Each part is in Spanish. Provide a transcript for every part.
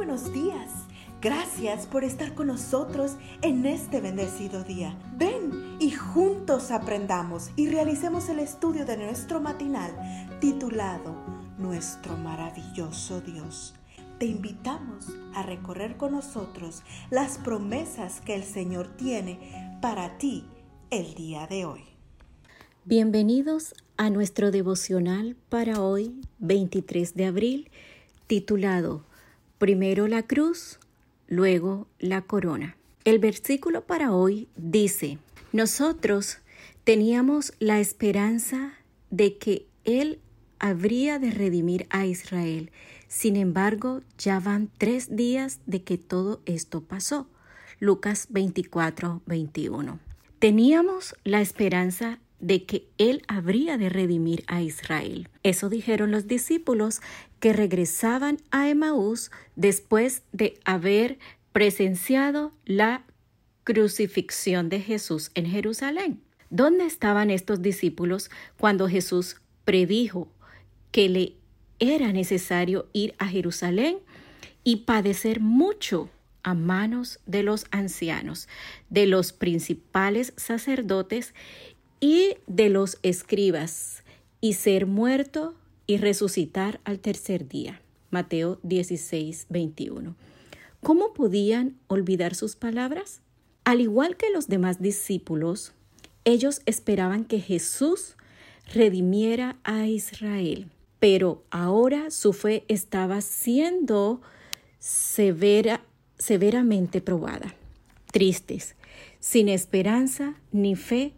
buenos días. Gracias por estar con nosotros en este bendecido día. Ven y juntos aprendamos y realicemos el estudio de nuestro matinal titulado Nuestro maravilloso Dios. Te invitamos a recorrer con nosotros las promesas que el Señor tiene para ti el día de hoy. Bienvenidos a nuestro devocional para hoy, 23 de abril, titulado Primero la cruz, luego la corona. El versículo para hoy dice, nosotros teníamos la esperanza de que Él habría de redimir a Israel. Sin embargo, ya van tres días de que todo esto pasó. Lucas 24, 21. Teníamos la esperanza de que Él habría de redimir a Israel. Eso dijeron los discípulos que regresaban a Emaús después de haber presenciado la crucifixión de Jesús en Jerusalén. ¿Dónde estaban estos discípulos cuando Jesús predijo que le era necesario ir a Jerusalén y padecer mucho a manos de los ancianos, de los principales sacerdotes y de los escribas, y ser muerto y resucitar al tercer día. Mateo 16, 21. ¿Cómo podían olvidar sus palabras? Al igual que los demás discípulos, ellos esperaban que Jesús redimiera a Israel, pero ahora su fe estaba siendo severa, severamente probada. Tristes, sin esperanza ni fe,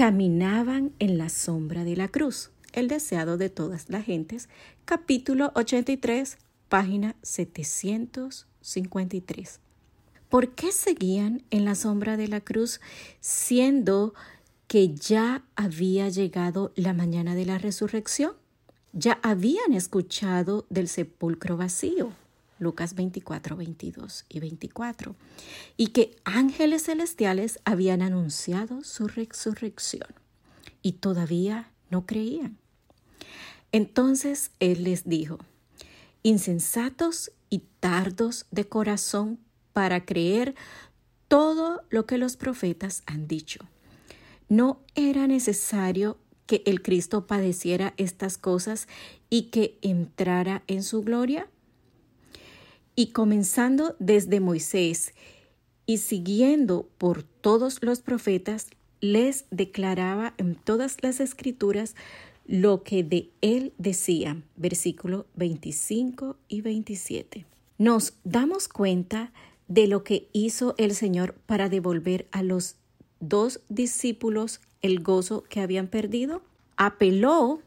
caminaban en la sombra de la cruz, el deseado de todas las gentes, capítulo 83, página 753. ¿Por qué seguían en la sombra de la cruz siendo que ya había llegado la mañana de la resurrección? Ya habían escuchado del sepulcro vacío. Lucas 24, 22 y 24, y que ángeles celestiales habían anunciado su resurrección, y todavía no creían. Entonces él les dijo, insensatos y tardos de corazón para creer todo lo que los profetas han dicho. ¿No era necesario que el Cristo padeciera estas cosas y que entrara en su gloria? Y comenzando desde Moisés y siguiendo por todos los profetas, les declaraba en todas las escrituras lo que de él decía, versículo 25 y 27. Nos damos cuenta de lo que hizo el Señor para devolver a los dos discípulos el gozo que habían perdido. Apeló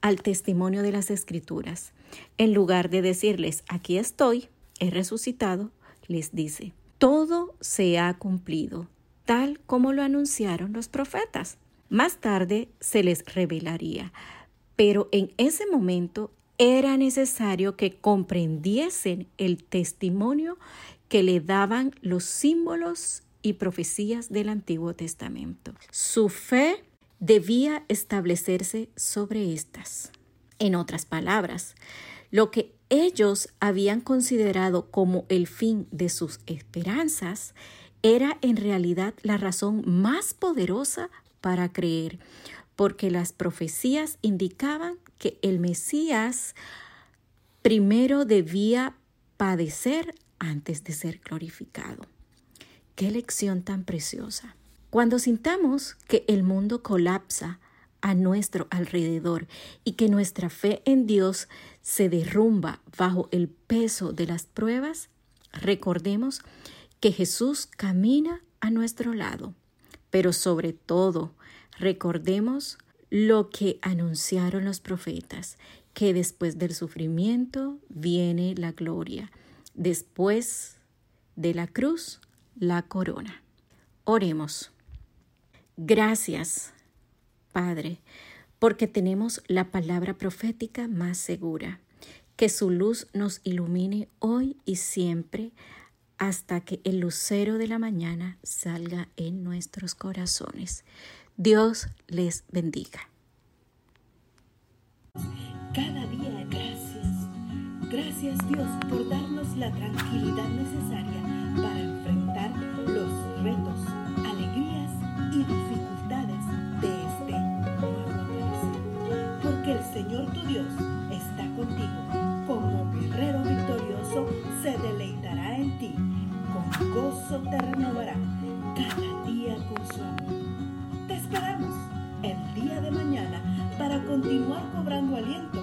al testimonio de las escrituras. En lugar de decirles, aquí estoy, resucitado, les dice, todo se ha cumplido, tal como lo anunciaron los profetas. Más tarde se les revelaría, pero en ese momento era necesario que comprendiesen el testimonio que le daban los símbolos y profecías del Antiguo Testamento. Su fe debía establecerse sobre estas. En otras palabras, lo que ellos habían considerado como el fin de sus esperanzas era en realidad la razón más poderosa para creer, porque las profecías indicaban que el Mesías primero debía padecer antes de ser glorificado. Qué lección tan preciosa. Cuando sintamos que el mundo colapsa a nuestro alrededor y que nuestra fe en Dios se derrumba bajo el peso de las pruebas, recordemos que Jesús camina a nuestro lado. Pero sobre todo, recordemos lo que anunciaron los profetas, que después del sufrimiento viene la gloria, después de la cruz, la corona. Oremos. Gracias Padre, porque tenemos la palabra profética más segura. Que su luz nos ilumine hoy y siempre hasta que el lucero de la mañana salga en nuestros corazones. Dios les bendiga. Cada día gracias Gracias Dios por darnos la tranquilidad necesaria para enfrentar los retos, tu Dios está contigo. Como guerrero victorioso se deleitará en ti. Con gozo te renovará cada día con su amor. Te esperamos el día de mañana para continuar cobrando aliento